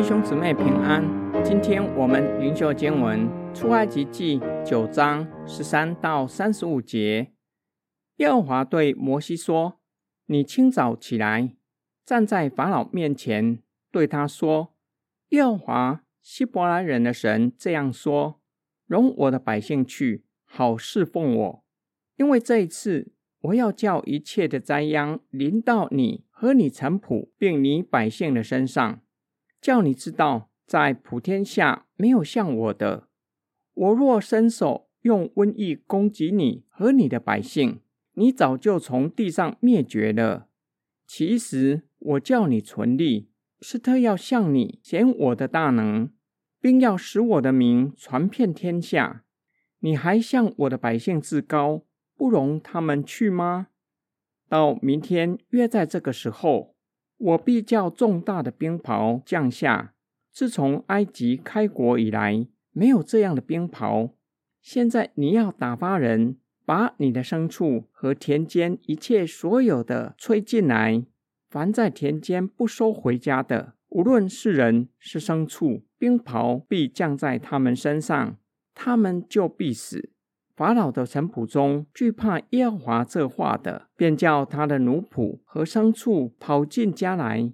弟兄姊妹平安，今天我们灵修经文出埃及记九章十三到三十五节。耶和华对摩西说：“你清早起来，站在法老面前，对他说：耶和华希伯来人的神这样说：容我的百姓去，好侍奉我，因为这一次我要叫一切的灾殃临到你和你臣仆，并你百姓的身上。”叫你知道，在普天下没有像我的。我若伸手用瘟疫攻击你和你的百姓，你早就从地上灭绝了。其实我叫你存立，是特要向你显我的大能，并要使我的名传遍天下。你还向我的百姓自高，不容他们去吗？到明天约在这个时候。我必叫重大的冰雹降下。自从埃及开国以来，没有这样的冰雹。现在你要打发人，把你的牲畜和田间一切所有的吹进来。凡在田间不收回家的，无论是人是牲畜，冰雹必降在他们身上，他们就必死。法老的臣仆中惧怕耶和华这话的，便叫他的奴仆和牲畜跑进家来；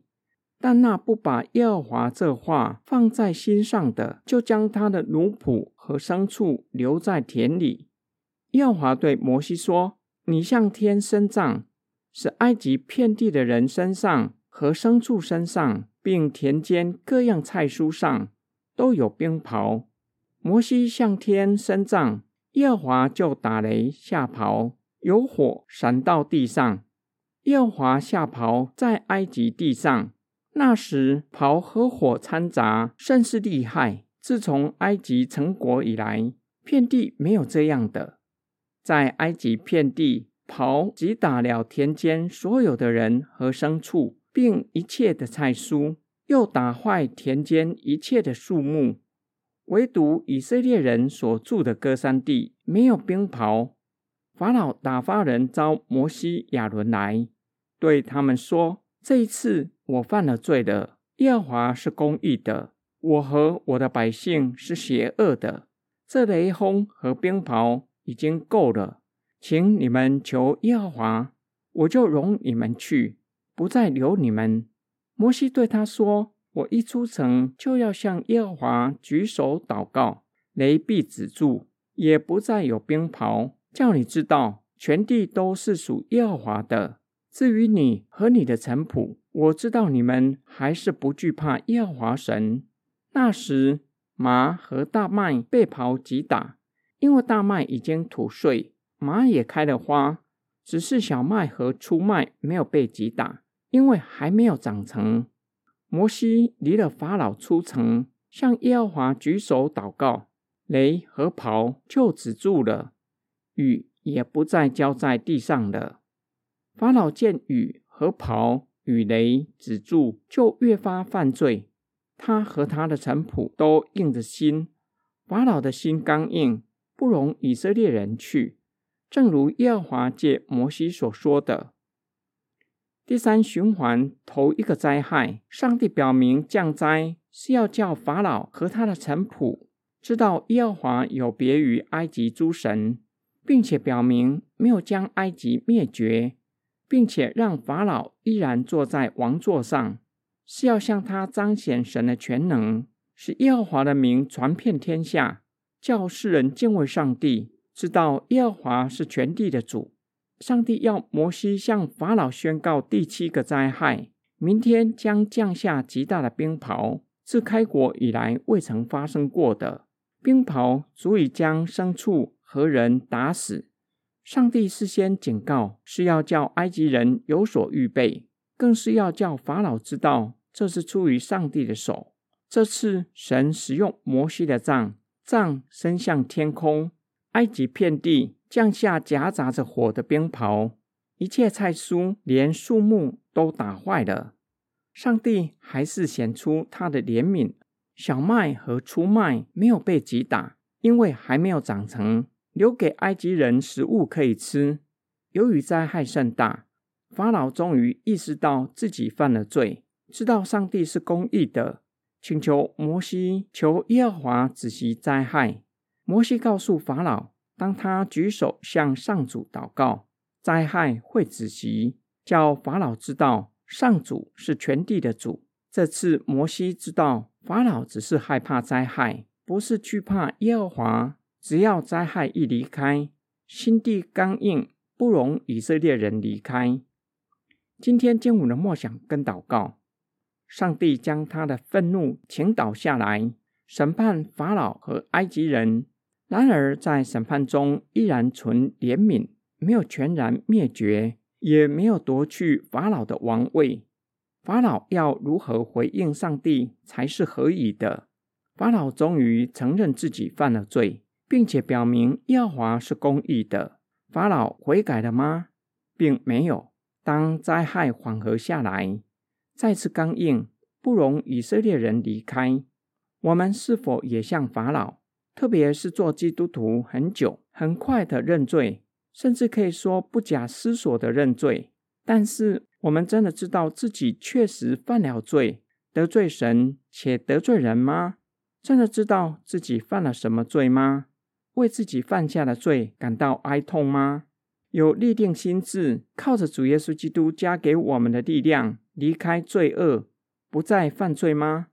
但那不把耶和华这话放在心上的，就将他的奴仆和牲畜留在田里。耶和华对摩西说：“你向天伸杖，使埃及遍地的人身上和牲畜身上，并田间各样菜蔬上都有冰雹。”摩西向天伸杖。耶和华就打雷下雹，有火闪到地上。耶和华下雹在埃及地上，那时雹和火掺杂，甚是厉害。自从埃及成国以来，遍地没有这样的。在埃及遍地，刨击打了田间所有的人和牲畜，并一切的菜蔬，又打坏田间一切的树木。唯独以色列人所住的歌山地没有冰雹。法老打发人招摩西、亚伦来，对他们说：“这一次我犯了罪了。耶和华是公义的，我和我的百姓是邪恶的。这雷轰和冰雹已经够了，请你们求耶和华，我就容你们去，不再留你们。”摩西对他说。我一出城，就要向耶和华举手祷告，雷必止住，也不再有冰雹，叫你知道全地都是属耶和华的。至于你和你的臣仆，我知道你们还是不惧怕耶和华神。那时，麻和大麦被刨击打，因为大麦已经吐穗，麻也开了花，只是小麦和粗麦没有被击打，因为还没有长成。摩西离了法老出城，向耶和华举手祷告，雷和雹就止住了，雨也不再浇在地上了。法老见雨和雹与雷止住，就越发犯罪。他和他的臣仆都硬着心，法老的心刚硬，不容以色列人去，正如耶和华借摩西所说的。第三循环头一个灾害，上帝表明降灾是要叫法老和他的臣仆知道耶和华有别于埃及诸神，并且表明没有将埃及灭绝，并且让法老依然坐在王座上，是要向他彰显神的全能，使耶和华的名传遍天下，叫世人敬畏上帝，知道耶和华是全地的主。上帝要摩西向法老宣告第七个灾害：明天将降下极大的冰雹，自开国以来未曾发生过的冰雹，足以将牲畜和人打死。上帝事先警告，是要叫埃及人有所预备，更是要叫法老知道这是出于上帝的手。这次神使用摩西的杖，杖伸向天空，埃及遍地。降下夹杂着火的冰雹，一切菜蔬连树木都打坏了。上帝还是显出他的怜悯，小麦和粗麦没有被击打，因为还没有长成，留给埃及人食物可以吃。由于灾害甚大，法老终于意识到自己犯了罪，知道上帝是公义的，请求摩西求耶和华止息灾害。摩西告诉法老，当他举手向上主祷告，灾害会止息，叫法老知道上主是全地的主。这次摩西知道法老只是害怕灾害，不是惧怕耶和华。只要灾害一离开，心地刚硬，不容以色列人离开。今天经文的默想跟祷告，上帝将他的愤怒倾倒下来，审判法老和埃及人。然而在审判中依然存怜悯，没有全然灭绝，也没有夺去法老的王位。法老要如何回应上帝才是合宜的？法老终于承认自己犯了罪。并且表明耶和华是公义的。法老悔改了吗？并没有。当灾害缓和下来，再次刚硬，不容以色列人离开。我们是否也像法老？特别是做基督徒很久，很快的认罪，甚至可以说不假思索的认罪。但是，我们真的知道自己确实犯了罪，得罪神且得罪人吗？真的知道自己犯了什么罪吗？为自己犯下的罪感到哀痛吗？有立定心智，靠着主耶稣基督加给我们的力量，离开罪恶，不再犯罪吗？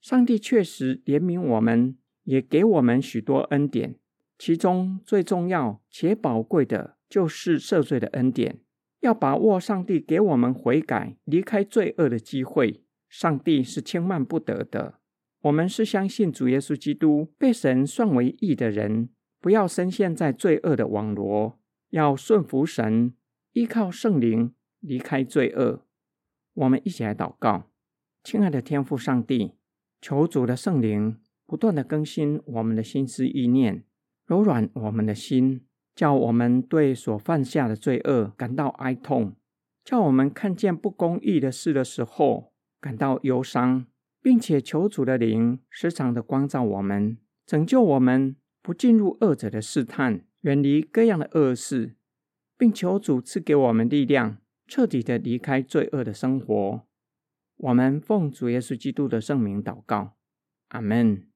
上帝确实怜悯我们，也给我们许多恩典，其中最重要且宝贵的就是赦罪的恩典。要把握上帝给我们悔改、离开罪恶的机会，上帝是轻慢不得的。我们是相信主耶稣基督被神算为义的人。不要深陷在罪恶的网罗，要顺服神，依靠圣灵，离开罪恶。我们一起来祷告，亲爱的天父上帝，求主的圣灵不断的更新我们的心思意念，柔软我们的心，叫我们对所犯下的罪恶感到哀痛，叫我们看见不公义的事的时候感到忧伤，并且求主的灵时常的光照我们，拯救我们。不进入恶者的试探，远离各样的恶事，并求主赐给我们力量，彻底的离开罪恶的生活。我们奉主耶稣基督的圣名祷告，Amen.